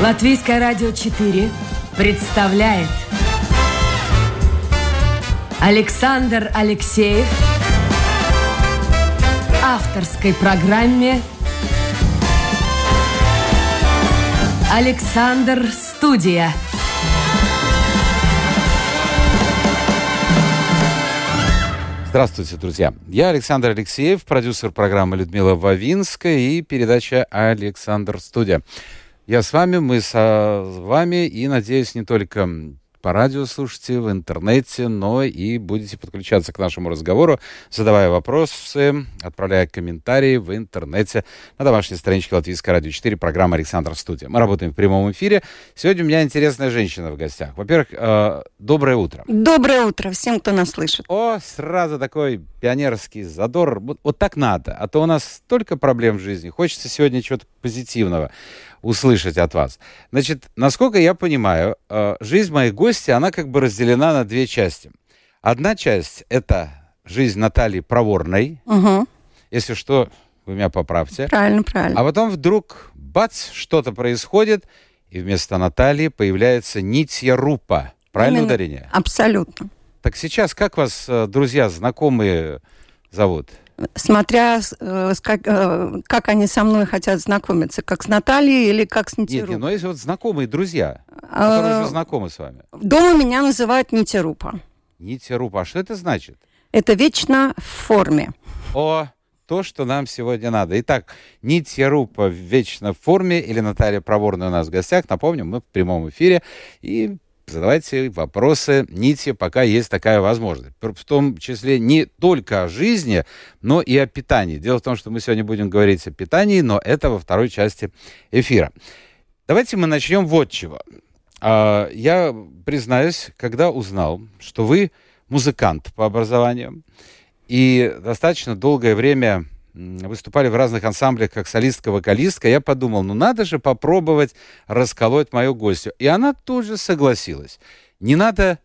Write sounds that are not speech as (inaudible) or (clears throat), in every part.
Латвийское радио 4 представляет Александр Алексеев авторской программе Александр Студия. Здравствуйте, друзья. Я Александр Алексеев, продюсер программы Людмила Вавинская и передача «Александр Студия». Я с вами, мы с вами и, надеюсь, не только по радио слушайте, в интернете, но и будете подключаться к нашему разговору, задавая вопросы, отправляя комментарии в интернете на домашней страничке Латвийского радио 4, программа «Александр Студия». Мы работаем в прямом эфире. Сегодня у меня интересная женщина в гостях. Во-первых, э, доброе утро. Доброе утро всем, кто нас слышит. О, сразу такой пионерский задор. Вот, вот так надо. А то у нас столько проблем в жизни. Хочется сегодня чего-то позитивного услышать от вас. Значит, насколько я понимаю, э, жизнь моих гостей, она как бы разделена на две части. Одна часть — это жизнь Натальи Проворной. Угу. Если что, вы меня поправьте. Правильно, правильно. А потом вдруг, бац, что-то происходит, и вместо Натальи появляется Нитья Рупа. Правильно Именно. ударение? Абсолютно. Так сейчас как вас, э, друзья, знакомые зовут? Смотря э, как, э, как они со мной хотят знакомиться, как с Натальей или как с Нет, Нитеру. нет, но есть вот знакомые друзья, которые А, уже знакомы с вами. Дома меня называют Нитерупа. Нитья Рупа. А что это значит? Это вечно в форме. О, то, что нам сегодня надо. Итак, Нитья Рупа вечно в форме или Наталья Проворная у нас в гостях. Напомню, мы в прямом эфире. И задавайте вопросы Нитье, пока есть такая возможность. В том числе не только о жизни, но и о питании. Дело в том, что мы сегодня будем говорить о питании, но это во второй части эфира. Давайте мы начнем вот чего. А, Я признаюсь, когда узнал, что вы музыкант по образованию, и достаточно долгое время выступали в разных ансамблях как солистка-вокалистка, я подумал, ну надо же попробовать расколоть мою гостью. И она тут же согласилась. Не надо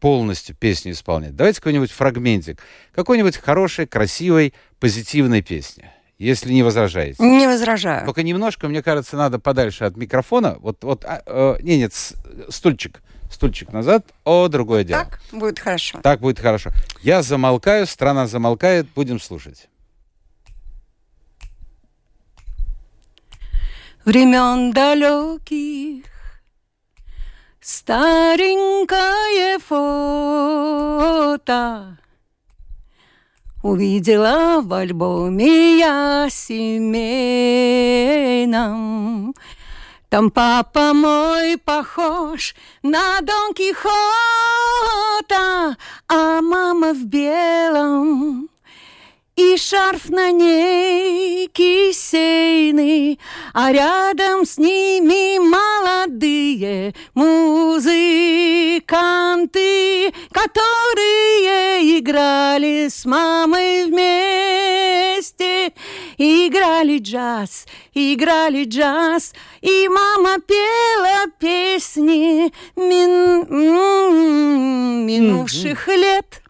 полностью песню исполнять. Давайте какой-нибудь фрагментик. Какой-нибудь хорошей, красивой, позитивной песни. Если не возражаете. Не возражаю. Только немножко, мне кажется, надо подальше от микрофона. Вот, вот, а, э, не, нет, стульчик, стульчик назад. О, другое дело. Так будет хорошо. Так будет хорошо. Я замолкаю, страна замолкает, будем слушать. Времен далеких Старенькое фото Увидела в альбоме я семейном. Там папа мой похож на Дон Кихота, а мама в белом. И шарф на ней кисейный, а рядом с ними молодые музыканты, которые играли с мамой вместе. Играли джаз, играли джаз, и мама пела песни мин- минувших лет.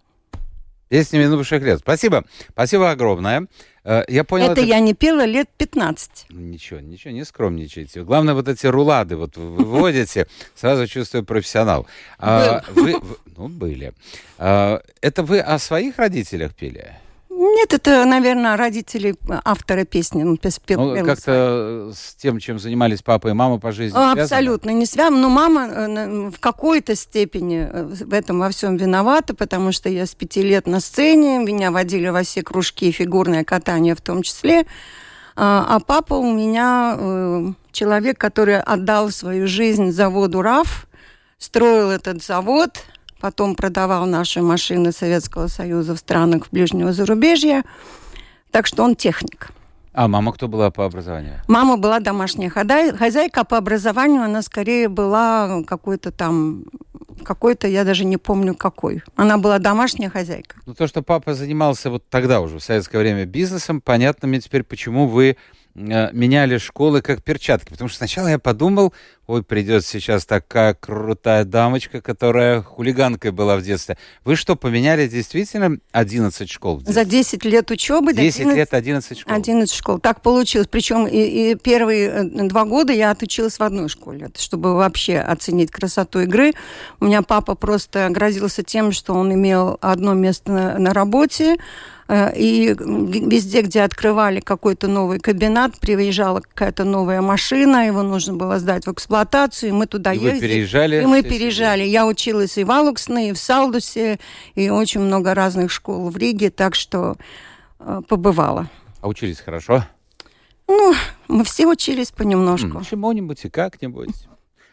Песни минувших лет. Спасибо. Спасибо огромное. Э, Я понял, Это я не пела лет 15. Ничего, ничего, не скромничайте. Главное, вот эти рулады вот вы выводите, сразу чувствую профессионал. А, вы, вы- ну, были. А, это вы о своих родителях пели? Нет, это, наверное, родители автора песни. Он пес- пел- Ну, как-то с тем, чем занимались папа и мама по жизни свое. связано? Абсолютно не связано. Но мама э, в какой-то степени э, в этом во всем виновата, потому что я с пяти лет на сцене, меня водили во все кружки, фигурное катание в том числе. А а папа у меня э, человек, который отдал свою жизнь заводу РАФ, строил этот завод, потом продавал наши машины Советского Союза в странах ближнего зарубежья. Так что он техник. А мама кто была по образованию? Мама была домашняя хозяйка, а по образованию она скорее была какой-то там, какой-то, я даже не помню какой. Она была домашняя хозяйка. Ну, то, что папа занимался вот тогда уже, в советское время, бизнесом, понятно мне теперь, почему вы э, меняли школы как перчатки. Потому что сначала я подумал, ой, придет сейчас такая крутая дамочка, которая хулиганкой была в детстве. Вы что, поменяли действительно 11 школ? За 10 лет учебы? 10 11, лет 11 школ. 11 школ. Так получилось. Причем и, и первые э, два года я отучилась в одной школе, чтобы вообще оценить красоту игры. У меня папа просто грозился тем, что он имел одно место на, на работе, Э, и везде, где открывали какой-то новый кабинет, приезжала какая-то новая машина, его нужно было сдать в эксплуатацию, и мы туда и ездили. Вы переезжали? И мы переезжали. Я училась и в Алуксне, и в Салдусе, и очень много разных школ в Риге, так что э, побывала. А учились хорошо? Ну, мы все учились понемножку. Чему-нибудь и как-нибудь.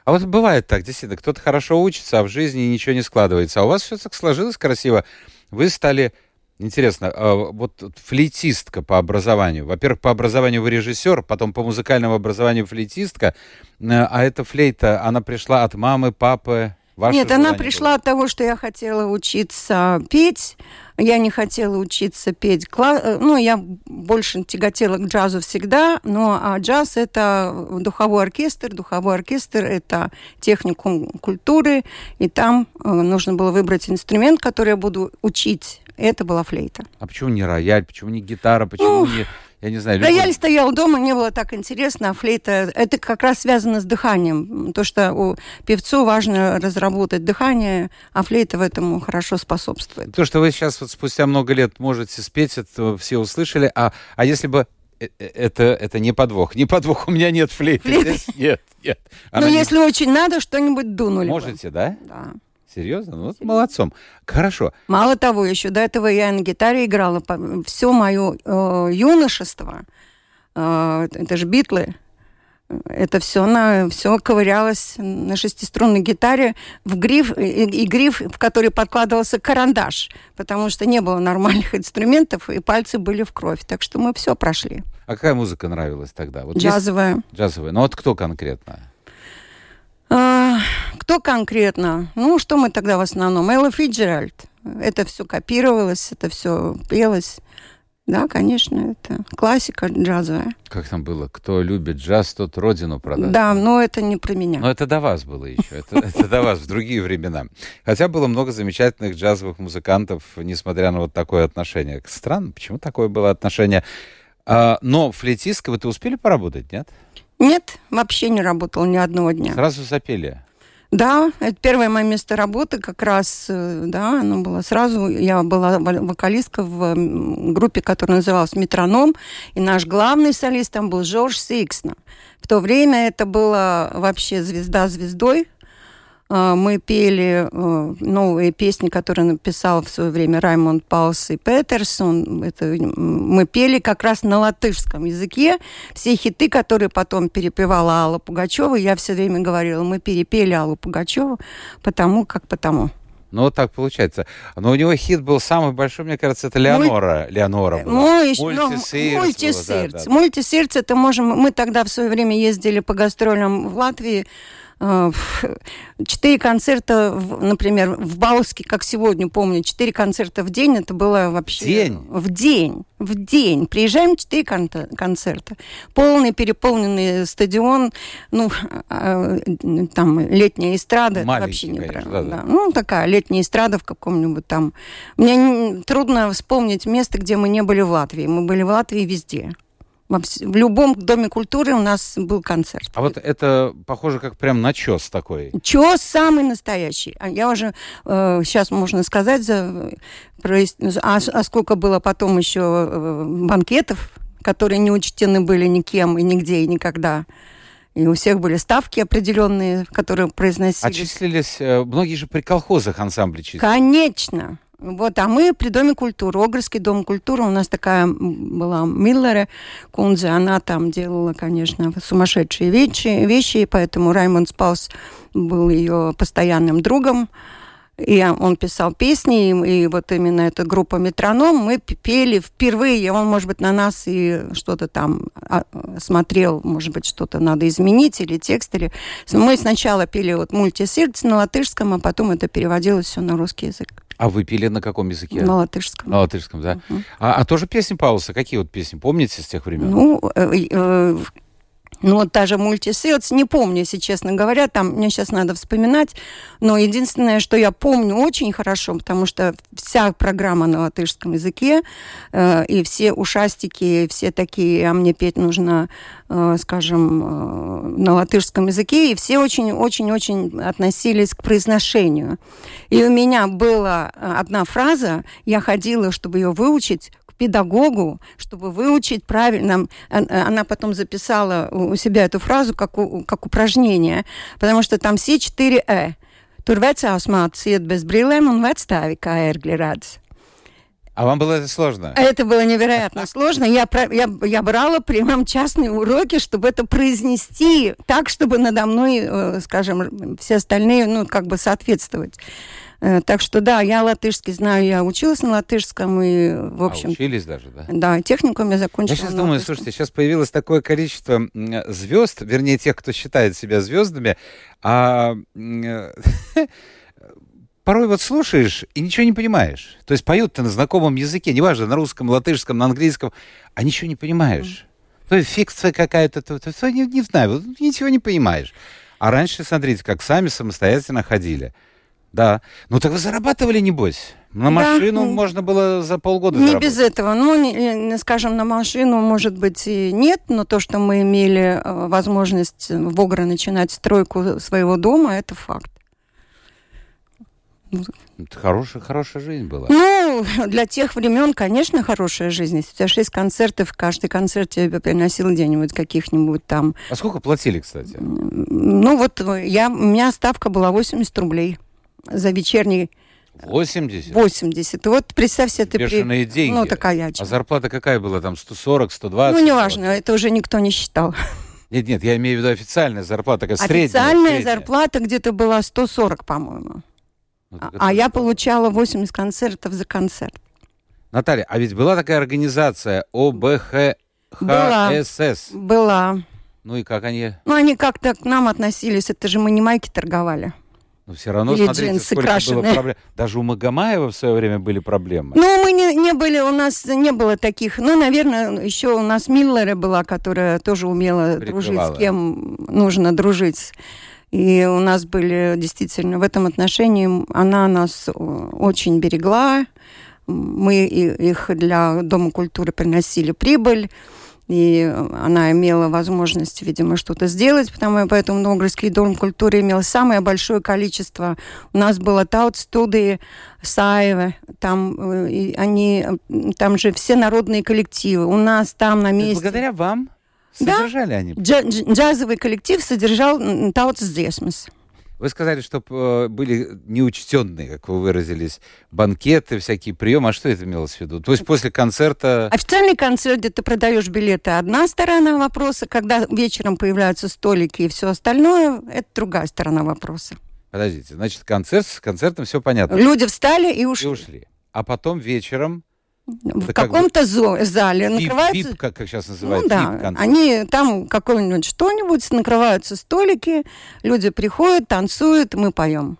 А вот бывает так, действительно, кто-то хорошо учится, а в жизни ничего не складывается. А у вас все так сложилось красиво. Вы стали Интересно, а вот флейтистка по образованию. Во-первых, по образованию вы режиссер, потом по музыкальному образованию флейтистка. Э, а эта флейта, она пришла от мамы, папы? Ваше Нет, она пришла было? от того, что я хотела учиться петь. Я не хотела учиться петь. Э, ну, я больше тяготела к джазу всегда, но а джаз — это духовой оркестр. Духовой оркестр — это техникум культуры, и там э, нужно было выбрать инструмент, который я буду учить это была флейта. А почему не рояль, почему не гитара, почему ну, не... Я не знаю. Рояль любой... стоял дома, не было так интересно, а флейта... Это как раз связано с дыханием. То, что у певцу важно разработать дыхание, а флейта в этом хорошо способствует. То, что вы сейчас вот спустя много лет можете спеть, это все услышали. А, а если бы э, э, это, это не подвох. Не подвох, у меня нет флейты. Здесь нет, нет. Ну, если очень надо, что-нибудь дунули Можете, бы. да? Да. Серьезно? Ну, вот молодцом. Хорошо. Мало того, еще до этого я на гитаре играла все мое э, юношество. Э, это же битлы. Это все на все ковырялось на шестиструнной гитаре в гриф и, и гриф, в который подкладывался карандаш, потому что не было нормальных инструментов и пальцы были в кровь, так что мы все прошли. А какая музыка нравилась тогда? Вот Джазовая. Есть... Джазовая. Ну вот кто конкретно? А, кто конкретно? Ну, что мы тогда в основном? Элла Фиджеральд. Это все копировалось, это все пелось. Да, конечно, это классика джазовая. Как там было? Кто любит джаз, тот родину продаст. Да, но это не про меня. Но это до вас было еще. Это, это до вас в другие времена. Хотя было много замечательных джазовых музыкантов, несмотря на вот такое отношение. Странно, почему такое было отношение? А, но флейтистка вы-то успели поработать, нет? Нет, вообще не работал ни одного дня. Сразу запели? Да, это первое мое место работы как раз, э, да, оно было сразу. Я была вокалистка в группе, которая называлась «Метроном», и наш главный солист там был Жорж Сиксна. В то время это было вообще звезда звездой, мы пели э, новые песни, которые написал в свое время Раймонд Паус и Петерсон. Это, мы пели как раз на латышском языке. Все хиты, которые потом перепевала Алла Пугачева, я все время говорила, мы перепели Аллу Пугачеву, потому как потому. Ну, вот так получается. Но у него хит был самый большой, мне кажется, это Леонора. Муль... Леонора была. Мой, мультисердце. Мультисердце. Да, да. мультисердце, это можем... Мы тогда в свое время ездили по гастролям в Латвии, Э, четыре концерта, например, в Бауске, как сегодня помню, четыре концерта в день, это было вообще... День? В день. В день. Приезжаем, четыре кон концерта. Полный, переполненный стадион, ну, э, там, летняя эстрада, Маленький, вообще не конечно, да, да. Ну, такая летняя эстрада в каком-нибудь там... Мне трудно вспомнить место, где мы не были в Латвии. Мы были в Латвии везде. В любом доме культуры у нас был концерт. А вот это похоже как прям начес такой. Чес самый настоящий. А я уже э, сейчас можно сказать за про, а, а сколько было потом еще э, банкетов, которые не учтены были никем и нигде и никогда. И у всех были ставки определенные, которые произносились. А числились, э, многие же при колхозах ансамбли числились. Конечно. Вот, а мы при Доме культуры, Огрский дом культуры, у нас такая была Миллере Кунзе, она там делала, конечно, сумасшедшие вещи, вещи поэтому Раймонд Спаус был ее постоянным другом. И он писал песни, и, и вот именно эта группа «Метроном» мы пели впервые. Он, может быть, на нас и что-то там а, смотрел, может быть, что-то надо изменить, или текст, или... Мы сначала пели вот «Мультисердце» на латышском, а потом это переводилось все на русский язык. А вы пели на каком языке? На латышском. На латышском, да. Мгм. А, а тоже песни Пауса? Какие вот песни? Помните с тех времен? Ну, э, э, ну, вот та же мультисейлс, не помню, если честно говоря, там мне сейчас надо вспоминать, но единственное, что я помню очень хорошо, потому что вся программа на латышском языке, э, и все ушастики, все такие, а мне петь нужно, э, скажем, э, на латышском языке, и все очень-очень-очень относились к произношению. И у меня была э, одна фраза, я ходила, чтобы ее выучить, к педагогу, чтобы выучить правильно. Ан- Она потом записала у себя эту фразу как, у- как упражнение, потому что там все четыре «э». Tur vecās mātes iet bez brīlēm un vecstāvi kā ērgļi redz. А вам было это сложно? Это было невероятно сложно. Я, я, я брала прямом частные уроки, чтобы это произнести так, чтобы надо мной, э, скажем, все остальные, ну, как бы соответствовать. Э, Так что да, я латышский знаю, я училась на латышском и, в А, общем, учились даже, да? да, техникум я закончила. Я сейчас думаю, латышском. слушайте, сейчас появилось такое количество звезд, вернее, тех, кто считает себя звездами, а э, (laughs) порой вот слушаешь и ничего не понимаешь. То есть поют ты на знакомом языке, неважно, на русском, латышском, на английском, а ничего не понимаешь. То есть фикция какая-то, то, то- то не, не знаю, ничего не понимаешь. А раньше, смотрите, как сами самостоятельно ходили. Да. Ну так вы зарабатывали, небось? На Да, машину ну, можно было за полгода Не заработать. без этого. Ну, не- скажем, на машину, может быть, и нет, но то, что мы имели э, возможность в Огре начинать стройку своего дома, это факт. Это хорошая, хорошая жизнь была. Ну, для тех времен, конечно, хорошая жизнь. Если у тебя шесть концертов, каждый концерт тебе приносил где-нибудь каких-нибудь там. А сколько платили, кстати? Ну, вот э, я, у меня ставка была 80 рублей за вечерний 80? 80. И вот представь себе, ты... при- Бешеные деньги. Ну, такая А зарплата какая была? Там 140, 120? Ну, неважно, это уже никто не считал. (laughs) Нет, нет, я имею в виду официальная зарплата, такая средняя. Официальная средняя. зарплата где-то была 140, по-моему. Ну, А, а я получала 80 концертов за концерт. Наталья, а ведь была такая организация ОБХСС. Была. Ну и как они? Ну, они как-то к нам относились. Это же мы не майки торговали. Ну все равно, Или смотрите, джинсы сколько было крашеные. проблем. Даже у Магомаева в свое время были проблемы. Ну, мы не, не были, у нас не было таких. Ну, наверное, еще у нас Миллера была, которая тоже умела дружить Прикрывала. с кем нужно дружить. И у нас были действительно в этом отношении, она нас э, очень берегла. Мы их для Дома культуры приносили прибыль. И она имела возможность, видимо, что-то сделать, потому поэтому Новгородский дом культуры имел самое большое количество. У нас было таут-студии Саева, там, э, и они, э, там же все народные коллективы. У нас там на месте... благодаря вам Да. содержали они. Джа- дж- джазовый коллектив содержал таутс дзесмас. Вы сказали, что э, были неучтенные, как вы выразились, банкеты, всякие приемы. А что это имелось в виду? То есть после концерта... Официальный концерт, где ты продаешь билеты, одна сторона вопроса. Когда вечером появляются столики и все остальное, это другая сторона вопроса. Подождите, значит, концерт, с концертом все понятно. Люди встали и И ушли. ушли. А потом вечером В бы каком-то зо- зале накрываются... бип, как, как сейчас Ну называют, да, бип-концерт. они там какое-нибудь что-нибудь, накрываются столики, люди приходят, танцуют, мы поем.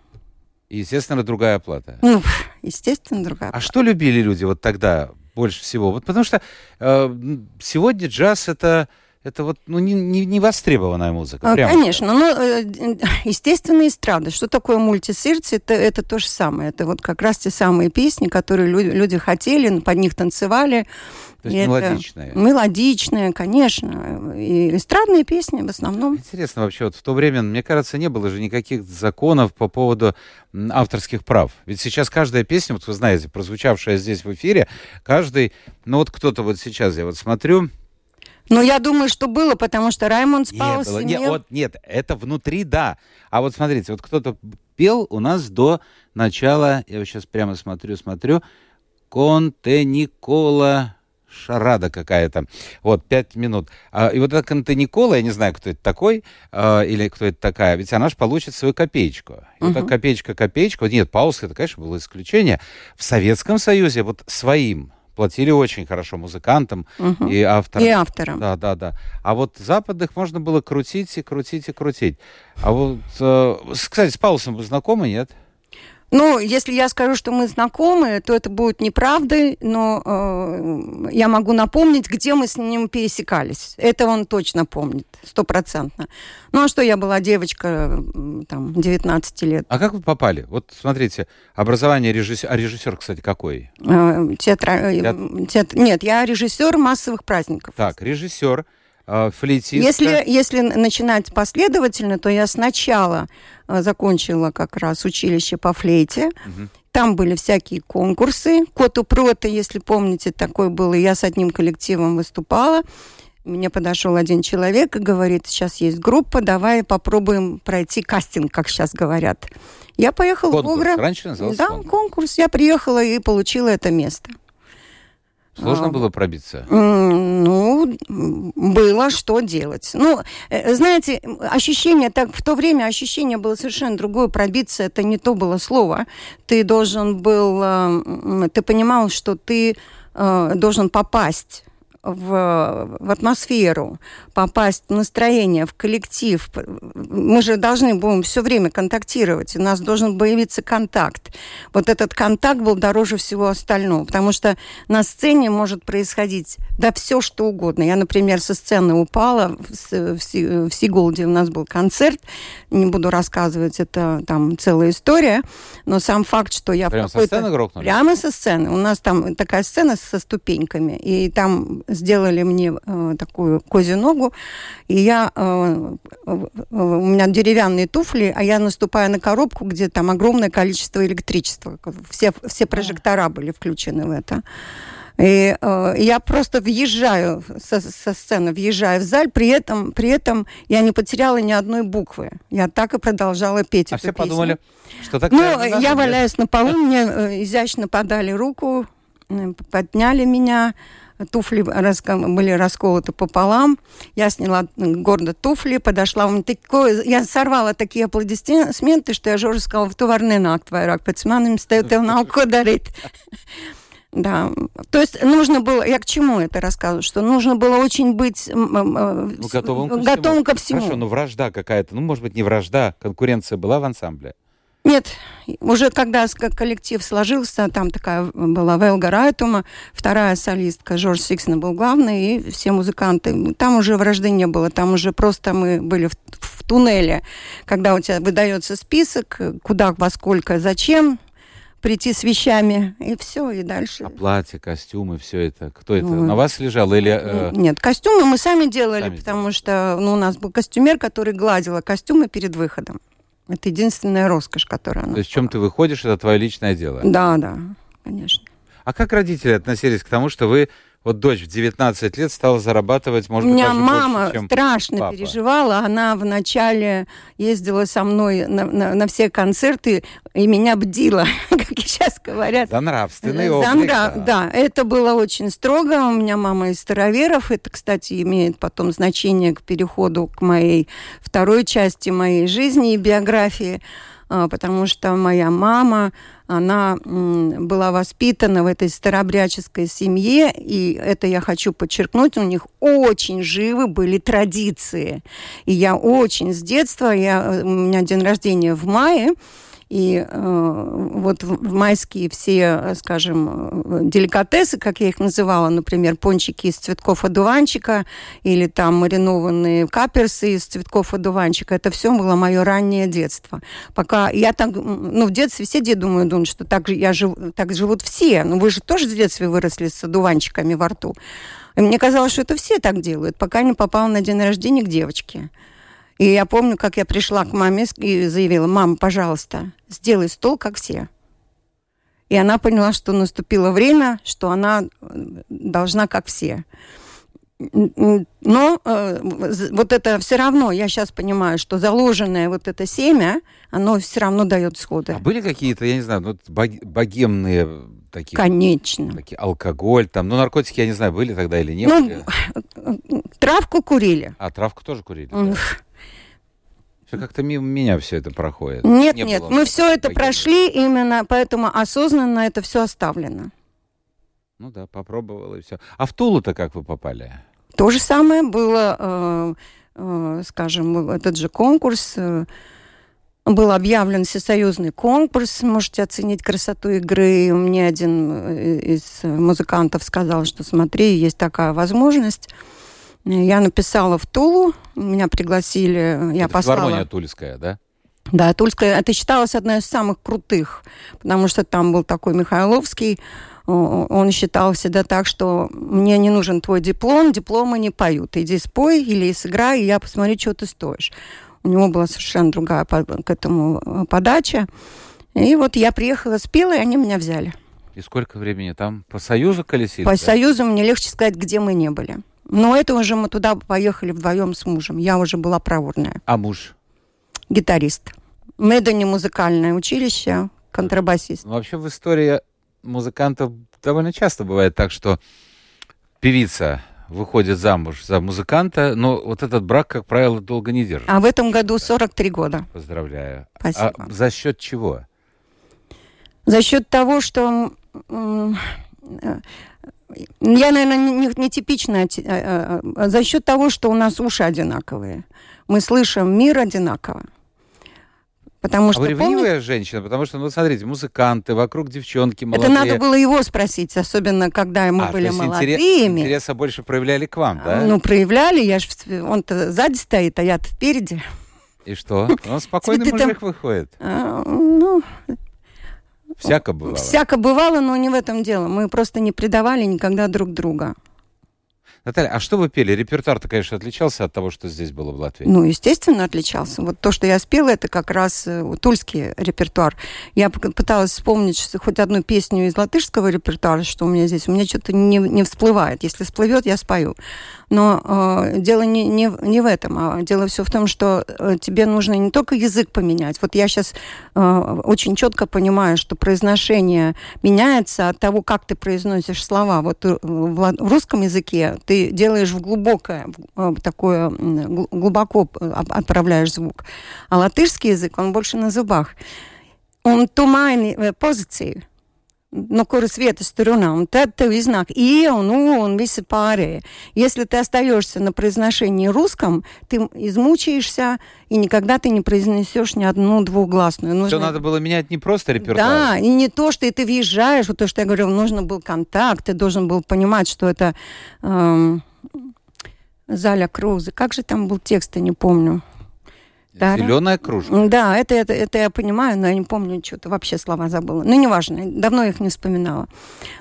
Естественно, другая оплата. Ну, естественно, другая. А что любили люди вот тогда больше всего? Вот потому что э, сегодня джаз это, это вот ну, не, не, не востребованная музыка. А, Конечно, но э, естественно эстрада. Что такое мультисердце? Это, это то же самое. Это вот как раз те самые песни, которые люди, люди хотели, под них танцевали. То есть И мелодичная. Мелодичные, конечно. И эстрадные песни в основном. Интересно вообще, вот в то время, мне кажется, не было же никаких законов по поводу авторских прав. Ведь сейчас каждая песня, вот вы знаете, прозвучавшая здесь в эфире, каждый, ну вот кто-то вот сейчас, я вот смотрю, Но я думаю, что было, потому что Раймонд Не спал было. с Не, вот, нет, это внутри, да. А вот смотрите, вот кто-то пел у нас до начала, я вот сейчас прямо смотрю, смотрю, Конте Никола Шарада какая-то. Вот, пять минут. А, и вот эта Конте Никола, я не знаю, кто это такой, а, или кто это такая, ведь она же получит свою копеечку. И вот так копеечка, копеечка. Вот нет, Паус, это, конечно, было исключение. В Советском Союзе вот своим платили очень хорошо музыкантам Мгм. и авторам. И автором. Да, да, да. А вот западных можно было крутить и крутить и крутить. А вот, э, кстати, с Паулсом вы знакомы, нет? Ну, если я скажу, что мы знакомы, то это будет неправдой, но э, я могу напомнить, где мы с ним пересекались. Это он точно помнит, стопроцентно. Ну, а что я была девочка, там, 19 лет. А как вы попали? Вот смотрите, образование режиссер, а режиссер, кстати, какой? Э, театра... Теат... Теат... Нет, я режиссер массовых праздников. Так, режиссер, э, флейтистка. Если, если начинать последовательно, то я сначала э, закончила как раз училище по флейте. Угу. Там были всякие конкурсы. Коту прота, если помните, такой был. И я с одним коллективом выступала. Мне подошел один человек и говорит, сейчас есть группа, давай попробуем пройти кастинг, как сейчас говорят. Я поехала конкурс. в Огра. Раньше назывался Да, конкурс. конкурс. Я приехала и получила это место. Сложно А, было пробиться? Ну, было что делать. Ну, э, знаете, ощущение, так в то время ощущение было совершенно другое. Пробиться это не то было слово. Ты должен был, э, ты понимал, что ты э, должен попасть в, в атмосферу, попасть в настроение, в коллектив. Мы же должны будем все время контактировать, у нас должен появиться контакт. Вот этот контакт был дороже всего остального, потому что на сцене может происходить да все что угодно. Я, например, со сцены упала, в, в, в Сигулде у нас был концерт, не буду рассказывать, это там целая история, но сам факт, что я Прямо со сцены грохнули? Прямо со сцены. У нас там такая сцена со ступеньками, и там сделали мне э, такую козью ногу, и я, э, у меня деревянные туфли, а я наступаю на коробку, где там огромное количество электричества. Все, все прожектора были включены в это. И э, я просто въезжаю со, со сцены, въезжаю в заль, при этом, при этом я не потеряла ни одной буквы. Я так и продолжала петь А эту все песню. подумали, что так Ну, я нет? валяюсь на полу, (laughs) мне э, изящно подали руку, подняли меня, туфли раска- были расколоты пополам. Я сняла гордо туфли, подошла. Он такое, я сорвала такие аплодисменты, что я Жоржу сказала, в товарный акт vairāk pēc manim tev tev nav ko darīt. Да, то есть нужно было, я к чему это рассказываю, что нужно было очень быть э, Ну, готовым ко всему. готовым ко всему. Хорошо, ну вражда какая-то, ну, может быть, не вражда, конкуренция была в ансамбле? Нет, уже когда коллектив сложился, там такая была Велга Райтума, вторая солистка, Жорж Сиксна был главный, и все музыканты. Там уже вражды не было, там уже просто мы были в, в туннеле, когда у тебя выдается список, куда, во сколько, зачем, прийти с вещами, и все, и дальше. А платье, костюмы, все это, кто это? Ну, На вас лежало или... э, Нет, костюмы мы сами делали, Сами потому что ну, у нас был костюмер, который гладила костюмы перед выходом. Это единственная роскошь, которая у нас то есть в чем ты выходишь, это твое личное дело? Да, да, конечно. А как родители относились к тому, что вы, вот дочь в 19 лет стала зарабатывать, может У быть, меня даже мама больше, чем страшно папа? переживала. Она вначале ездила со мной на, на- на все концерты и меня бдила, (laughs) как сейчас говорят. За нравственный За облик, нрав- да, это было очень строго. У меня мама из староверов. Это, кстати, имеет потом значение к переходу к моей второй части моей жизни и биографии, потому что моя мама, она была воспитана в этой старобряческой семье, и это я хочу подчеркнуть, у них очень живы были традиции. И я очень с детства, я, у меня день рождения в мае, и э, вот в майские все, э, скажем, э, деликатесы, как я их называла, например, пончики из цветков одуванчика или там маринованные каперсы из цветков одуванчика, это все было мое раннее детство. Пока я так, ну, в детстве все дети думают, думают, что так, я жив, так живут все. Ну, вы же тоже в детстве выросли с одуванчиками во рту. И мне казалось, что это все так делают, пока не попала на день рождения к девочке. И я помню, как я пришла к маме и заявила, мама, пожалуйста, сделай стол, как все. И она поняла, что наступило время, что она э, должна, как все. Но э, вот это все равно, я сейчас понимаю, что заложенное вот это семя, оно все равно дает сходы. А были какие-то, я не знаю, ну, бог- богемные такие, Конечно. такие алкоголь, там, ну, наркотики, я не знаю, были тогда или не Ну, были? Травку курили. А, травку тоже курили? М, Все как-то мимо меня все это проходит. Нет, Не нет, мы все это богемы. прошли именно, поэтому осознанно это все оставлено. Ну да, попробовала и все. А в Тулу-то как вы попали? То же самое было, э, э, скажем, этот же конкурс. э, был объявлен всесоюзный конкурс. Можете оценить красоту игры. Мне один э, из музыкантов сказал, что смотри, есть такая возможность. Я написала в Тулу, меня пригласили, я Это послала... Филармония Тульская, да? Да, Тульская, это считалось одной из самых крутых, потому что там был такой Михайловский, он считал всегда так, что мне не нужен твой диплом, дипломы не поют. Иди спой или сыграй, и я посмотрю, что ты стоишь. У него была совершенно другая к этому э, подача. И вот я приехала, спела, и они меня взяли. И сколько времени там по Союзу колесили? По да? Союзу мне легче сказать, где мы не были. Но это уже мы туда поехали вдвоем с мужем. Я уже была проворная. А муж? Гитарист. Медони музыкальное училище, контрабасист. Ну, вообще в истории музыкантов довольно часто бывает так, что певица выходит замуж за музыканта, но вот этот брак, как правило, долго не держит. А в этом году 43 года. Поздравляю. Спасибо. А за счет чего? За счет того, что э, я, наверное, не, не типичная, э, э, за счет того, что у нас уши одинаковые. Мы слышим мир одинаково. Потому что, а вы ревнивая помните... женщина, потому что, ну, смотрите, музыканты, вокруг девчонки молодые. Это надо было его спросить, особенно когда мы а, были молодыми. Интерес, интереса больше проявляли к вам, да? Ну, проявляли, я ж, он-то сзади стоит, а я-то впереди. И что? Он (laughs) спокойный мужик там... выходит. А, ну, Всяко бывало. Всяко бывало, но не в этом дело. Мы просто не предавали никогда друг друга. Наталья, а что вы пели? Репертуар-то, конечно, отличался от того, что здесь было в Латвии. Ну, естественно, отличался. Вот то, что я спела, это как раз э, тульский репертуар. Я пыталась вспомнить хоть одну песню из латышского репертуара, что у меня здесь. У меня что-то не, не всплывает. Если всплывет, я спою. Но э, дело не, не, не в этом, а дело все в том, что э, тебе нужно не только язык поменять. Вот я сейчас э, очень четко понимаю, что произношение меняется от того, как ты произносишь слова. Вот э, в, в русском языке ты делаешь в глубокое, э, такое, глубоко э, отправляешь звук. А латышский язык, он больше на зубах. Он тумайный позиции no kuras vietas tu runā, un tad tev iznāk ie un у un visi pārējie. Если ты остаешься на произношении русском, ты измучаешься, и никогда ты не произнесешь ни одну двухгласную. Нужно... Все надо было менять не просто репертуар. Да, и не то, что и ты въезжаешь, вот то, что я говорю, нужно был контакт, ты должен был понимать, что это эм, Заля Крузы. Как же там был текст, я не помню. Да, Зеленая кружка. Да, это, это, это я понимаю, но я не помню, что-то вообще слова забыла. Ну, неважно, давно их не вспоминала.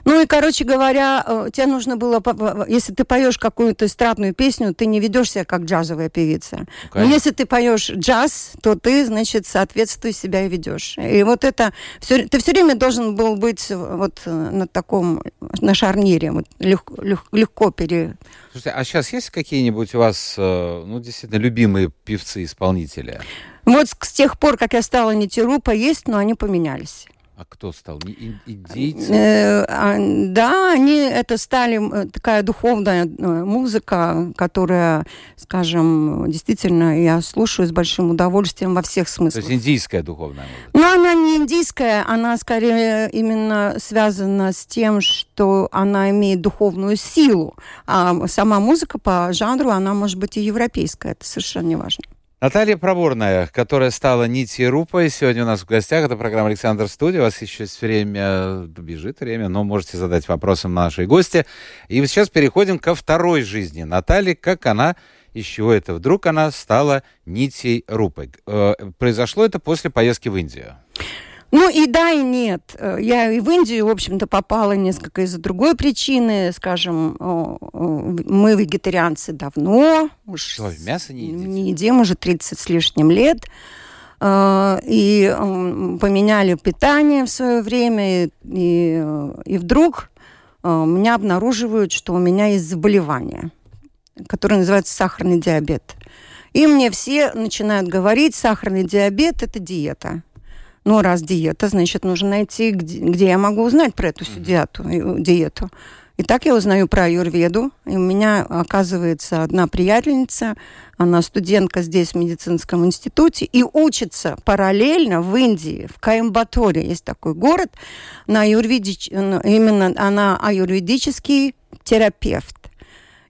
Ну и, короче говоря, э, тебе нужно было, если ты поешь какую-то эстрадную песню, ты не ведешь себя как джазовая певица. Okay. Но если ты поешь джаз, то ты, значит, соответствуй себя и ведешь. И вот это, все, ты все время должен был быть вот э, на таком, на шарнире, вот легко, легко пере Слушайте, а сейчас есть какие-нибудь у вас, э, ну, действительно, любимые певцы-исполнители? Вот с тех пор, как я стала Нитерупа, есть, но они поменялись. А кто стал? Индейцы? Э, а, да, они это стали э, такая духовная э, музыка, которая, скажем, действительно я слушаю с большим удовольствием во всех смыслах. То есть индийская духовная музыка? Ну, она не индийская, она скорее именно связана с тем, что она имеет духовную силу. А сама музыка по жанру, она может быть и европейская, это совершенно не важно. Наталья Проборная, которая стала Нити Рупой, сегодня у нас в гостях. Это программа «Александр Студия». У вас еще есть время, бежит время, но можете задать вопросы нашей гости. И сейчас переходим ко второй жизни Натальи, как она, из чего это вдруг она стала Нитей Рупой. Э, произошло это после поездки в Индию. Ну и да, и нет. Э, я и в Индию, в общем-то, попала несколько из-за другой причины. Скажем, мы вегетарианцы давно. Уж Что, мясо не едите? Не едим уже 30 с лишним лет. Э, и поменяли питание в свое время. И, и, и вдруг э, меня обнаруживают, что у меня есть заболевание, которое называется сахарный диабет. И мне все начинают говорить, сахарный диабет – это диета. Ну, раз диета, значит, нужно найти, где, где я могу узнать про эту всю диету, э, диету. И так я узнаю про аюрведу. И у меня, оказывается, одна приятельница, она студентка здесь в медицинском институте и учится параллельно в Индии, в Каимбаторе есть такой город, на аюрведич... Именно она аюрведический терапевт.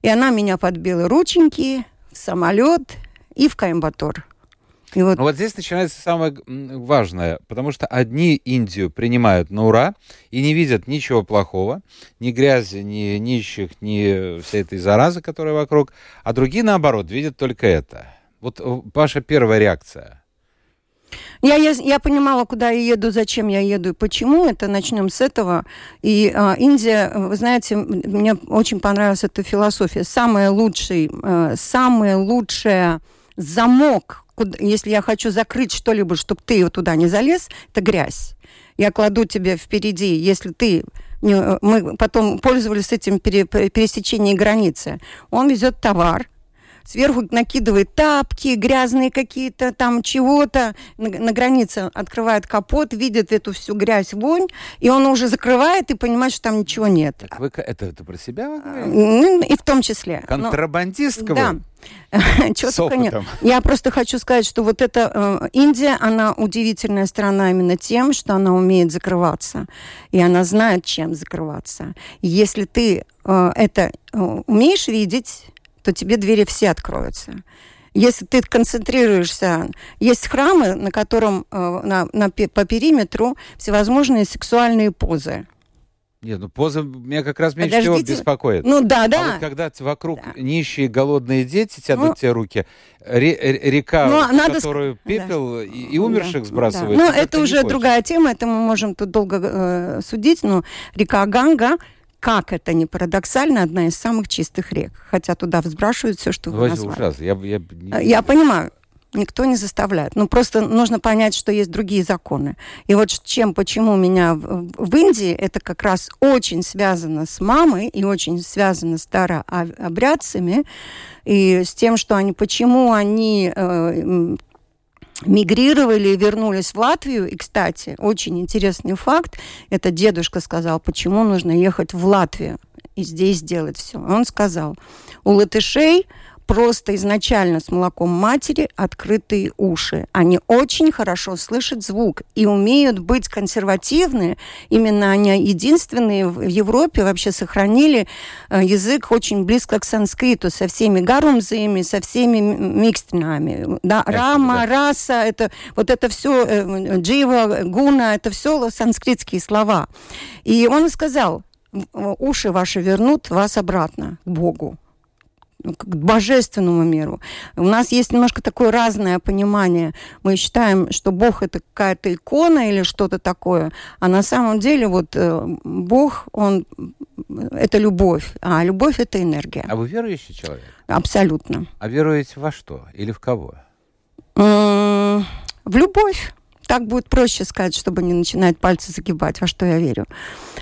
И она меня подбила рученьки в самолет и в Каимбатор. И вот... Но вот здесь начинается самое важное, потому что одни Индию принимают на ура и не видят ничего плохого, ни грязи, ни нищих, ни всей этой заразы, которая вокруг, а другие, наоборот, видят только это. Вот э, ваша первая реакция – я, я, я понимала, куда я еду, зачем я еду и почему. Это начнем с этого. И а, Индия, вы знаете, мне очень понравилась эта философия. Самое лучшее, э, самое лучшее замок, куда, если я хочу закрыть что-либо, чтобы ты туда не залез, это грязь. Я кладу тебе впереди, если ты мы потом пользовались этим пере, пересечением границы. Он везет товар, сверху накидывает тапки, грязные какие-то там чего-то, на, на границе открывает капот, видит эту всю грязь, вонь, и он уже закрывает и понимает, что там ничего нет. Так вы, это, это про себя а, Ну, и в том числе. Контрабандистка Но, Да. (laughs) Чего только нет. Я просто хочу сказать, что вот эта э, Индия, она удивительная страна именно тем, что она умеет закрываться. И она знает, чем закрываться. И если ты э, это э, умеешь видеть, то тебе двери все откроются. Если ты концентрируешься, есть храмы, на котором э, на, на, по периметру всевозможные сексуальные позы. Нет, ну поза меня как раз меньше Подождите. всего беспокоит. Ну да, да. А вот когда вокруг да. нищие голодные дети тянут ну, тебе руки, ре, река, ну, в надо... которую пепел да. и, и умерших да. сбрасывает. Да. Ну это уже другая тема, это мы можем тут долго э, судить, но река Ганга как это не парадоксально, одна из самых чистых рек. Хотя туда взбрашивают все, что вы назвали. Ужас. Я, я... Я понимаю, никто не заставляет. Ну, просто нужно понять, что есть другие законы. И вот чем, почему меня в, в Индии, это как раз очень связано с мамой и очень связано с старообрядцами, и с тем, что они, почему они э, мигрировали и вернулись в Латвию. И, кстати, очень интересный факт. Это дедушка сказал, почему нужно ехать в Латвию и здесь делать все. Он сказал, у латышей просто изначально с молоком матери открытые уши. Они очень хорошо слышат звук и умеют быть консервативны. Именно они единственные в Европе вообще сохранили э, язык очень близко к санскриту, со всеми гарумзами, со всеми микстинами. Да, рама, да. раса, это, вот это все, э, джива, гуна, это все санскритские слова. И он сказал, уши ваши вернут вас обратно к Богу к божественному миру. У нас есть немножко такое разное понимание. Мы считаем, что Бог это какая-то икона или что-то такое, а на самом деле вот э, Бог, он это любовь, а любовь это энергия. А вы верующий человек? Абсолютно. А веруете во что или в кого? В любовь так будет проще сказать, чтобы не начинать пальцы загибать, во что я верю.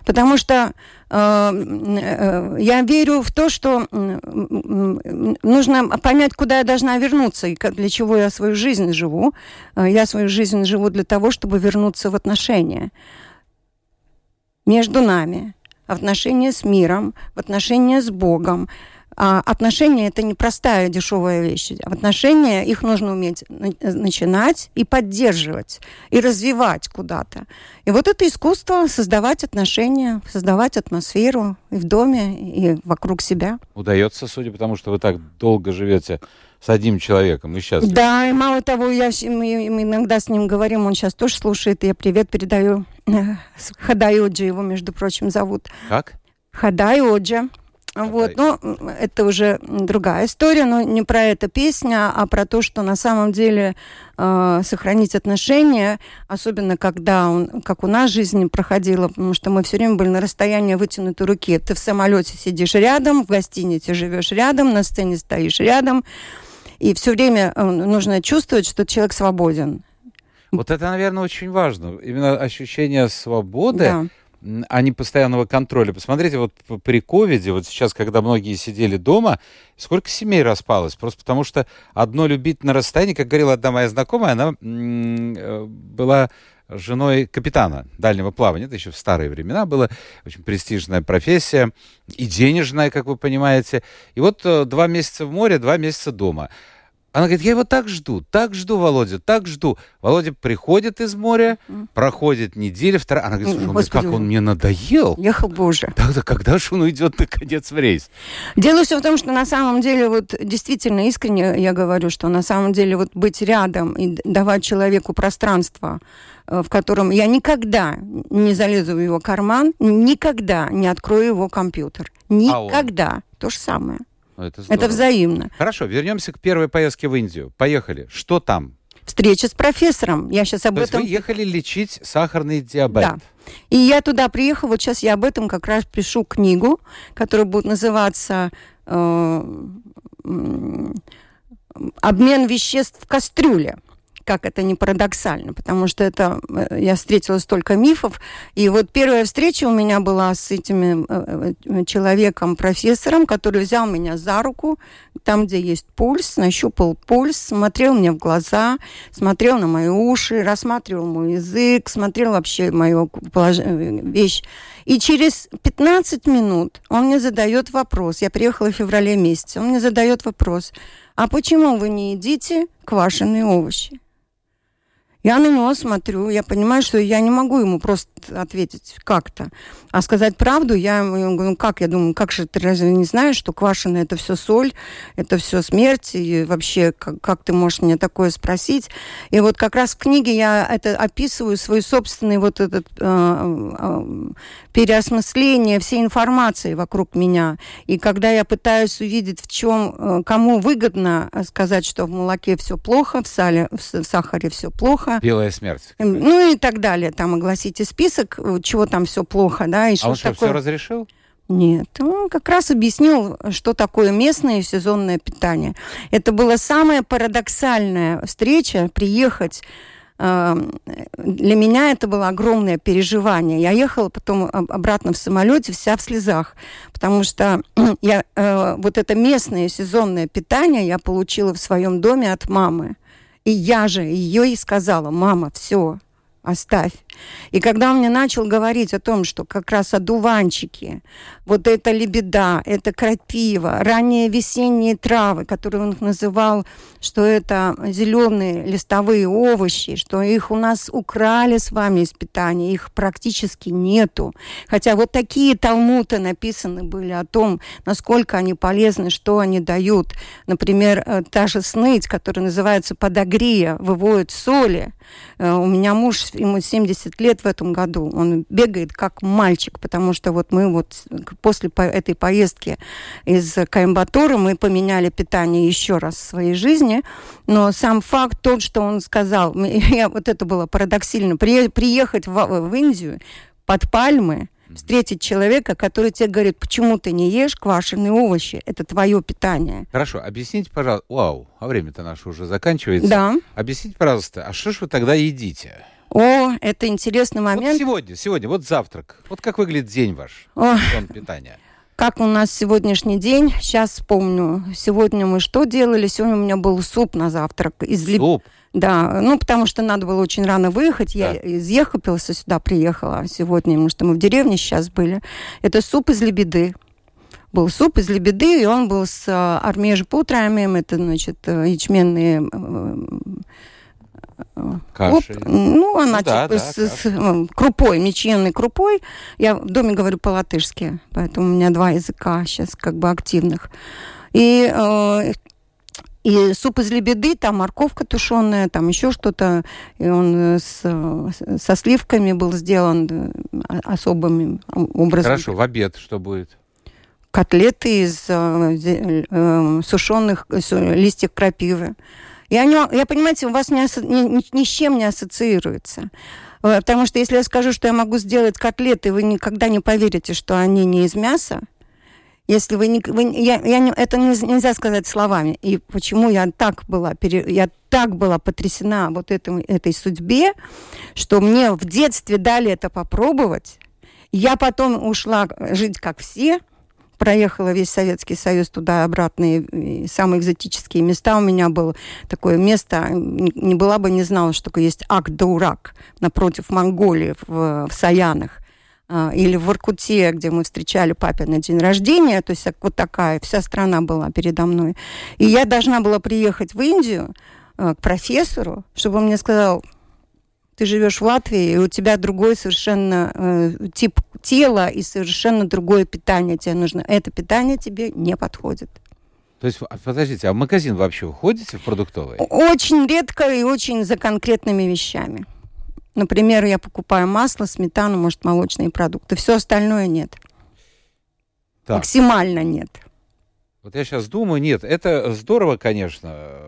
Потому что я верю в то, что э, нужно понять, куда я должна вернуться и для чего я свою жизнь живу. Э, я свою жизнь живу для того, чтобы вернуться в отношения между нами, в отношения с миром, в отношения с Богом, а отношения это не простая дешевая вещь. В отношения их нужно уметь начинать и поддерживать, и развивать куда-то. И вот это искусство создавать отношения, создавать атмосферу и в доме, и вокруг себя. Удается, судя по тому, что вы так долго живете с одним человеком и сейчас. Да, и мало того, я, мы, мы иногда с ним говорим, он сейчас тоже слушает, и я привет передаю. (laughs) Хадайоджи его, между прочим, зовут. Как? Хадайоджа. Вот, ну, это уже другая история, но не про эту песня, а про то, что на самом деле э, сохранить отношения, особенно когда, он, как у нас жизнь проходила, потому что мы все время были на расстоянии вытянутой руки. Ты в самолете сидишь рядом, в гостинице живешь рядом, на сцене стоишь рядом, и все время э, нужно чувствовать, что человек свободен. Вот это, наверное, очень важно. Именно ощущение свободы. Да а не постоянного контроля. Посмотрите, вот при ковиде, вот сейчас, когда многие сидели дома, сколько семей распалось? Просто потому что одно любить на расстоянии, как говорила одна моя знакомая, она э, была женой капитана дальнего плавания. Это еще в старые времена было. Очень престижная профессия и денежная, как вы понимаете. И вот э, два месяца в море, два месяца дома. Она говорит, я его так жду, так жду, Володя, так жду. Володя приходит из моря, проходит неделя, вторая. Она говорит, слушай, он, Господи, как он мне надоел. Ехал бы уже. (laughs) Тогда когда же он уйдет наконец в рейс? Дело все в том, что на самом деле, вот действительно искренне я говорю, что на самом деле вот быть рядом и давать человеку пространство, э, в котором я никогда не залезу в его карман, никогда не открою его компьютер. А он? Никогда. То же самое. Это, Это взаимно. Хорошо, вернемся к первой поездке в Индию. Поехали. Что там? Встреча с профессором. Я сейчас об То есть этом... вы ехали лечить сахарный диабет. Да. И я туда приехала, вот сейчас я об этом как раз пишу книгу, которая будет называться э, «Обмен веществ в кастрюле». Как это не парадоксально, потому что это э, я встретила столько мифов. И вот первая встреча у меня была с этим э, э, человеком, профессором, который взял меня за руку, там, где есть пульс, нащупал пульс, смотрел мне в глаза, смотрел на мои уши, рассматривал мой язык, смотрел вообще мою полож... вещь. И через 15 минут он мне задает вопрос. Я приехала в феврале месяце. Он мне задает вопрос. А почему вы не едите квашеные овощи? Я на него смотрю, я понимаю, что я не могу ему просто ответить как-то. А сказать правду, я ему говорю, ну как, я думаю, как же ты разве не знаешь, что квашеное это все соль, это все смерть, и вообще, как, как ты можешь меня такое спросить? И вот как раз в книге я это описываю, свой собственный вот этот э, э, переосмысление всей информации вокруг меня. И когда я пытаюсь увидеть, в чем, э, кому выгодно сказать, что в молоке все плохо, в, сале, в сахаре все плохо, Белая смерть. Эм, Ну и так далее. Там огласите список, чего там все плохо, да, и А что он что, такое. все разрешил? Нет, он как раз объяснил, что такое местное и сезонное питание. Это была самая парадоксальная встреча, приехать э, для меня это было огромное переживание. Я ехала потом об- обратно в самолете вся в слезах, потому что (clears throat) я э, вот это местное сезонное питание я получила в своем доме от мамы. И я же ее и сказала, мама, все, оставь. И когда он мне начал говорить о том, что как раз одуванчики, вот это лебеда, это крапива, ранние весенние травы, которые он их называл, что это зеленые листовые овощи, что их у нас украли с вами из питания, их практически нету. Хотя вот такие талмуты написаны были о том, насколько они полезны, что они дают. Например, э, та же сныть, которая называется подогрия, выводит соли. Э, У меня муж, ему 70 лет в этом году, он бегает как мальчик, потому что вот мы вот после по- этой поездки из Каимбатура мы поменяли питание еще раз в своей жизни, но сам факт тот, что он сказал, (laughs) я, вот это было парадоксально, при- приехать в, в Индию под пальмы, встретить человека, который тебе говорит, почему ты не ешь квашеные овощи, это твое питание. Хорошо, объясните, пожалуйста. Вау, а время-то наше уже заканчивается. Да. Объясните, пожалуйста, а что ж вы тогда едите? О, это интересный Вот момент. сегодня, сегодня, вот завтрак. Вот как выглядит день ваш? Ой. Рацион питания. Как у нас сегодняшний день, сейчас вспомню. Сегодня мы что делали? Сегодня у меня был суп на завтрак. Из леб- Суп. Да, ну потому что надо было очень рано выехать. Я Да. из Ехопилса сюда приехала сегодня, потому что мы в деревне сейчас были. Это суп из лебеды. Был суп из лебеды, и он был с э, армеж путраем, это, значит, э, ячменные э, Каши. Оп, ну, она Ну типа да, с, с, крупой, меченной крупой. Я в доме говорю по-латышски, поэтому у меня два языка сейчас как бы активных. И, э, и суп из лебеды, там морковка тушеная, там еще что-то. И он э, с, со сливками был сделан э, особым образом. Хорошо, в обед что будет? Котлеты из э, э, сушеных э, листьев крапивы. Я, не, я, понимаете, у вас не асо- ни, ни- ни с чем не ассоциируется. Э, Потому что если я скажу, что я могу сделать котлеты, вы никогда не поверите, что они не из мяса. Если вы, не, вы я, я не, это не- нельзя сказать словами. И почему я так была, пере- я так была потрясена вот этому, этой судьбе, что мне в детстве дали это попробовать. Я потом ушла жить как все, проехала весь Советский Союз туда-обратно, и самые экзотические места. У меня было такое место, не была бы, не знала, что такое есть Ак-Даурак напротив Монголии в, в Саянах. а, или в Воркуте, где мы встречали папе на день рождения, то есть вот такая, вся страна была передо мной. И я должна была приехать в Индию а, к профессору, чтобы он мне сказал, ты живешь в Латвии, и у тебя другой совершенно э, тип тела и совершенно другое питание тебе нужно. Это питание тебе не подходит. То есть, а, подождите, а в магазин вообще уходите в продуктовый? Очень редко и очень за конкретными вещами. Например, я покупаю масло, сметану, может, молочные продукты. Все остальное нет. Так. Максимально нет. Вот я сейчас думаю, нет, это здорово, конечно,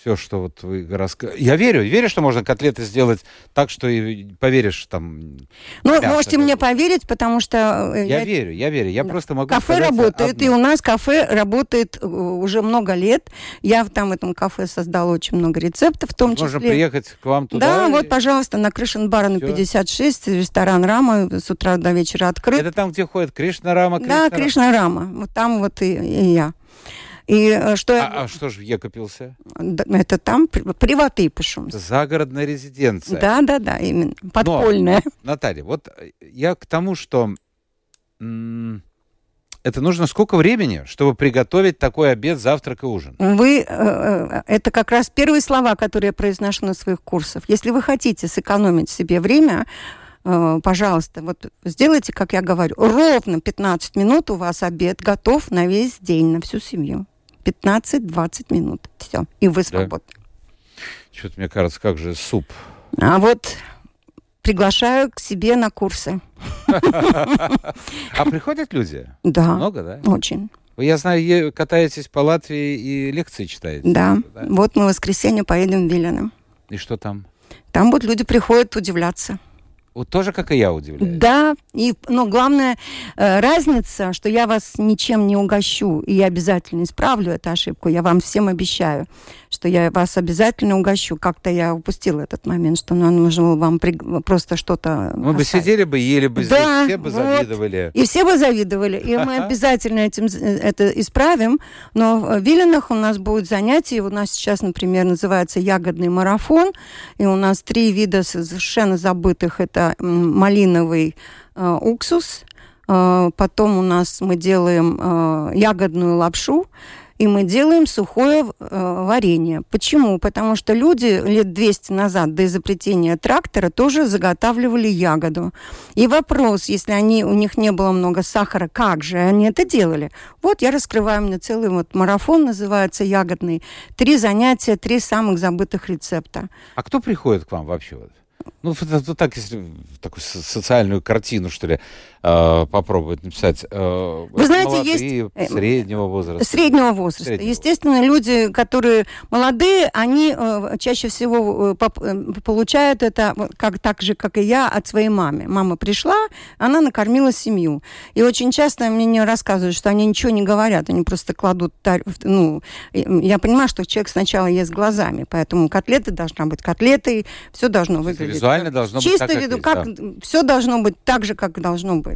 все, что вот вы рассказываете. Я верю, верю, что можно котлеты сделать так, что и поверишь там. Ну, мясо, можете мне поверить, потому что... Э, я, я верю, я верю. Я да. просто могу Кафе работает, одно. и у нас кафе работает э, уже много лет. Я там в этом кафе создала очень много рецептов, в том можно числе... Можно приехать к вам туда? Да, и... вот, пожалуйста, на Кришнбара на 56, ресторан Рама, с утра до вечера открыт. Это там, где ходит Кришна Рама? Кришна да, Кришна Рама. Вот там вот и, и я. И э, что... А, а что же в Екопился? Это там приваты пишем. Загородная резиденция. Да, да, да, именно. Подпольная. Но, Наталья, вот я к тому, что это нужно сколько времени, чтобы приготовить такой обед, завтрак и ужин? Вы, э, э, это как раз первые слова, которые я произношу на своих курсах. Если вы хотите сэкономить себе время, пожалуйста, вот сделайте, как я говорю, ровно 15 минут у вас обед готов на весь день, на всю семью. 15-20 минут. Все. И вы свободны. Да. Что-то мне кажется, как же суп. А вот приглашаю к себе на курсы. А приходят люди? Да. Много, да? Очень. Я знаю, катаетесь по Латвии и лекции читаете. Да. да? Вот мы в воскресенье поедем в Вилены. И что там? Там вот люди приходят удивляться. Вот тоже, как и я, удивляюсь. Да, и, но главная э, разница, что я вас ничем не угощу, и я обязательно исправлю эту ошибку, я вам всем обещаю, что я вас обязательно угощу. Как-то я упустила этот момент, что нам нужно вам при... просто что-то Мы бы сидели бы, ели бы здесь, да, все бы вот. завидовали. И все бы завидовали, и мы обязательно этим э, это исправим, но в Виленах у нас будет занятие, у нас сейчас, например, называется ягодный марафон, и у нас три вида совершенно забытых, это это малиновый э, уксус. Э, потом у нас мы делаем э, ягодную лапшу и мы делаем сухое э, варенье. Почему? Потому что люди лет 200 назад до изобретения трактора тоже заготавливали ягоду. И вопрос, если они, у них не было много сахара, как же они это делали? Вот я раскрываю мне целый вот марафон, называется ягодный. Три занятия, три самых забытых рецепта. А кто приходит к вам вообще? Ну, это, так, если такую социальную картину, что ли, э, попробовать написать. Э, Вы знаете, есть... Среднего возраста. Среднего возраста. Среднего. Естественно, люди, которые молодые, они э, чаще всего э, э, получают это, как, так же, как и я, от своей мамы. Мама пришла, она накормила семью. И очень часто мне рассказывают, что они ничего не говорят, они просто кладут... Ну, я понимаю, что человек сначала ест глазами, поэтому котлеты должна быть котлетой, все должно выглядеть Визуально должно Чисто быть так, виду, как, как да. все должно быть так же, как должно быть.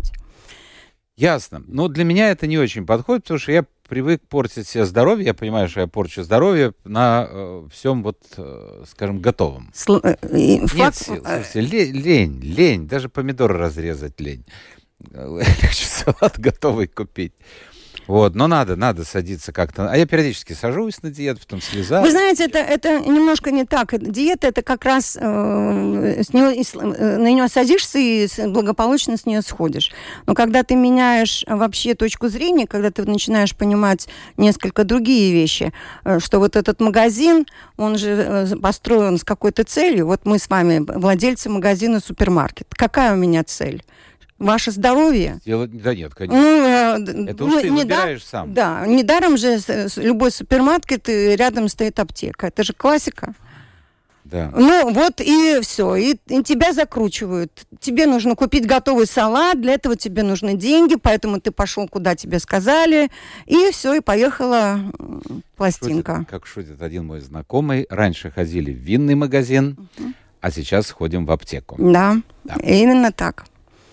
Ясно. Но для меня это не очень подходит, потому что я привык портить себе здоровье. Я понимаю, что я порчу здоровье на э, всем вот, э, скажем, готовом. Сл- э, Нет факт... сил. Слушайте, лень, лень, лень. Даже помидоры разрезать лень. (laughs) Легче салат готовый купить. Вот, но надо, надо садиться как-то. А я периодически сажусь на диету, потом слезаю. Вы знаете, это, это немножко не так. Диета это как раз э, с нее, э, на нее садишься и благополучно с нее сходишь. Но когда ты меняешь вообще точку зрения, когда ты начинаешь понимать несколько другие вещи, э, что вот этот магазин, он же э, построен с какой-то целью. Вот мы с вами владельцы магазина супермаркет. Какая у меня цель? Ваше здоровье. Делать, да нет, конечно. Ну, Это уж ну, ты выбираешь да, сам. Да, недаром же любой супермаркет рядом стоит аптека. Это же классика. Да. Ну, вот и все. И, и тебя закручивают. Тебе нужно купить готовый салат, для этого тебе нужны деньги, поэтому ты пошел, куда тебе сказали, и все, и поехала пластинка. Шутит, как шутит один мой знакомый, раньше ходили в винный магазин, угу. а сейчас ходим в аптеку. Да, да. именно так.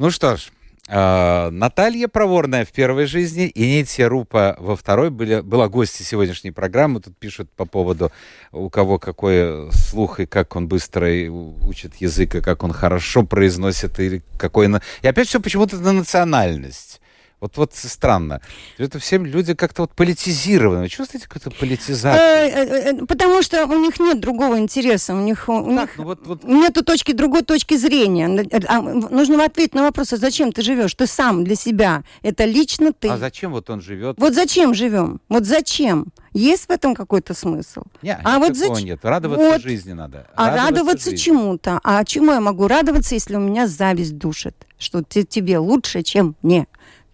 Ну что ж, А, Наталья Проворная в первой жизни и Нития Рупа во второй были, была гостья сегодняшней программы. Тут пишут по поводу, у кого какой слух и как он быстро учит язык, и как он хорошо произносит, и какой... И опять все почему-то на национальность. Вот, вот странно. Это все люди как-то вот политизированы. Чувствуете какую-то политизацию? Э, э, э, потому что у них нет другого интереса. У них, у них ну, вот, вот... нету точки, другой точки зрения. А, нужно ответить на вопрос, а зачем ты живешь? Ты сам для себя. Это лично ты. А зачем вот он живет? Вот зачем живем? Вот зачем? Есть в этом какой-то смысл? Нет, а вот зач... нет. Радоваться вот. жизни надо. А радоваться, радоваться чему-то? А чему я могу радоваться, если у меня зависть душит? Что тебе лучше, чем мне?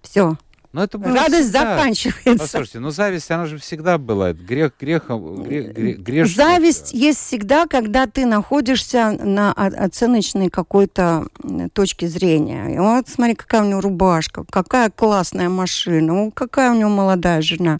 Все. Но это было Радость всегда. заканчивается. Послушайте, ну зависть, она же всегда была. Грех, грехом, грех, грех, грех Зависть есть всегда, когда ты находишься на оценочной какой-то точке зрения. И вот смотри, какая у него рубашка, какая классная машина, какая у него молодая жена.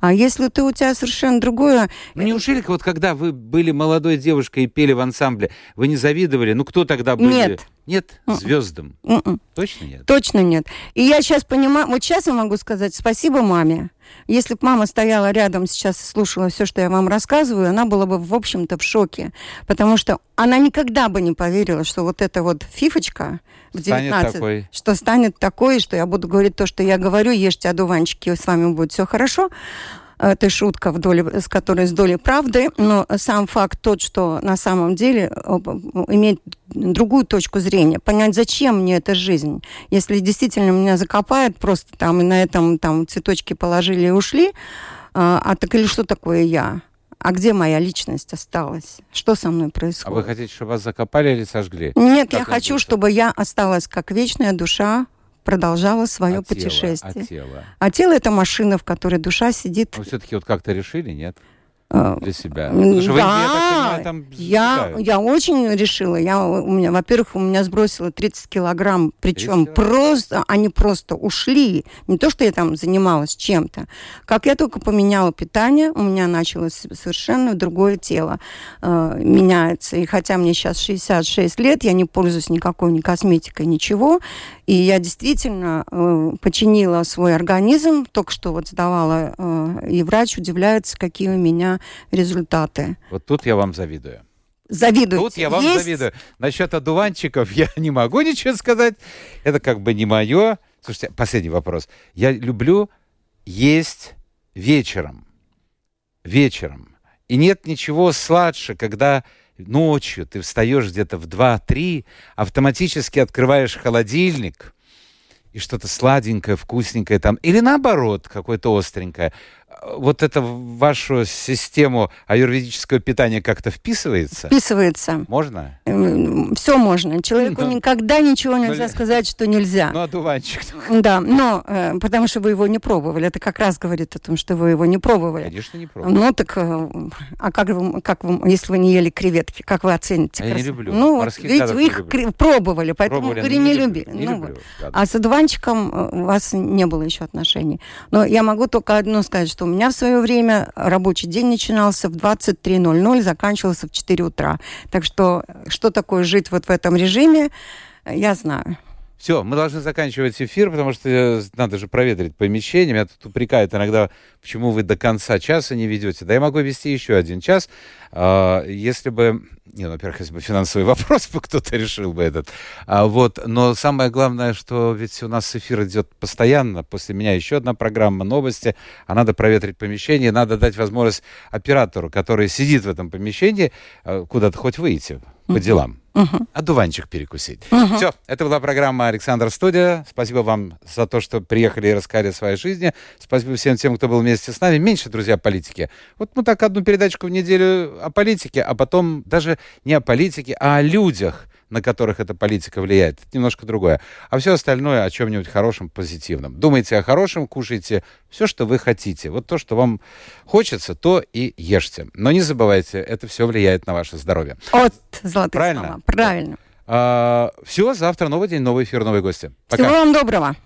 А если ты у тебя совершенно другое... Ну неужели вот когда вы были молодой девушкой и пели в ансамбле, вы не завидовали? Ну кто тогда были? Нет. Нет, звездам. Mm-mm. Точно нет? Точно нет. И я сейчас понимаю, вот сейчас я могу сказать спасибо маме. Если бы мама стояла рядом сейчас и слушала все, что я вам рассказываю, она была бы, в общем-то, в шоке. Потому что она никогда бы не поверила, что вот эта вот фифочка в 19, такой. что станет такой, что я буду говорить то, что я говорю, ешьте одуванчики, с вами будет все хорошо это шутка, в доле, с которой с долей правды, но сам факт тот, что на самом деле иметь другую точку зрения, понять, зачем мне эта жизнь. Если действительно меня закопают просто там и на этом там цветочки положили и ушли, а, а так или что такое я? А где моя личность осталась? Что со мной происходит? А вы хотите, чтобы вас закопали или сожгли? Нет, как я хочу, чтобы я осталась как вечная душа продолжала свое а путешествие. Тело, а тело? А тело это машина, в которой душа сидит. Но все-таки вот как-то решили, нет? Э, для себя. Потому что да, вы, я, понимаю, я, я очень решила. Я, у меня, во-первых, у меня сбросила 30 килограмм, причем 30 просто, они просто ушли. Не то, что я там занималась чем-то. Как я только поменяла питание, у меня началось совершенно другое тело э, меняется. И хотя мне сейчас 66 лет, я не пользуюсь никакой ни косметикой, ничего. И я действительно э, починила свой организм. Только что вот сдавала, э, и врач удивляется, какие у меня результаты. Вот тут я вам завидую. Завидую. Тут я вам Есть? завидую. Насчет одуванчиков (laughs) я не могу ничего сказать. Это как бы не мое. Слушайте, последний вопрос. Я люблю есть вечером. Вечером. И нет ничего сладше, когда ночью ты встаешь где-то в 2-3, автоматически открываешь холодильник, и что-то сладенькое, вкусненькое там, или наоборот, какое-то остренькое вот это в вашу систему аюрведического питания как-то вписывается? Вписывается. Можно? Все можно. Человеку ну, никогда ничего нельзя ну, сказать, что нельзя. Ну, одуванчик. Да, но э, потому что вы его не пробовали. Это как раз говорит о том, что вы его не пробовали. Конечно, не пробовали. Ну, так, э, а как вы, как вы, если вы не ели креветки, как вы оцените? А я не люблю. Ну, видите, вы их люблю. пробовали, поэтому пробовали, вы не, не любили. Не ну, люблю. Вот. А с одуванчиком э, у вас не было еще отношений. Но я могу только одно сказать, что меня в свое время рабочий день начинался в 23.00, заканчивался в 4 утра. Так что, что такое жить вот в этом режиме, я знаю. Все, мы должны заканчивать эфир, потому что э, надо же проветрить помещение. Меня тут упрекают иногда, почему вы до конца часа не ведете. Да я могу вести еще один час. А, если бы, не, ну, во-первых, если бы финансовый (laughs) вопрос бы кто-то решил бы этот. А, вот, но самое главное, что ведь у нас эфир идет постоянно. После меня еще одна программа новости. А надо проветрить помещение, надо дать возможность оператору, который сидит в этом помещении, э, куда-то хоть выйти по делам. Угу. Одуванчик перекусить. Угу. Все, это была программа «Александр Студия». Спасибо вам за то, что приехали и рассказали о своей жизни. Спасибо всем тем, кто был вместе с нами. Меньше, друзья, политики. Вот мы так одну передачку в неделю о политике, а потом даже не о политике, а о людях на которых эта политика влияет. Это немножко другое. А все остальное о чем-нибудь хорошем, позитивном. Думайте о хорошем, кушайте все, что вы хотите. Вот то, что вам хочется, то и ешьте. Но не забывайте, это все влияет на ваше здоровье. От золотых Правильно? Слова. Правильно. А, все, завтра новый день, новый эфир, новые гости. Пока. Всего вам доброго.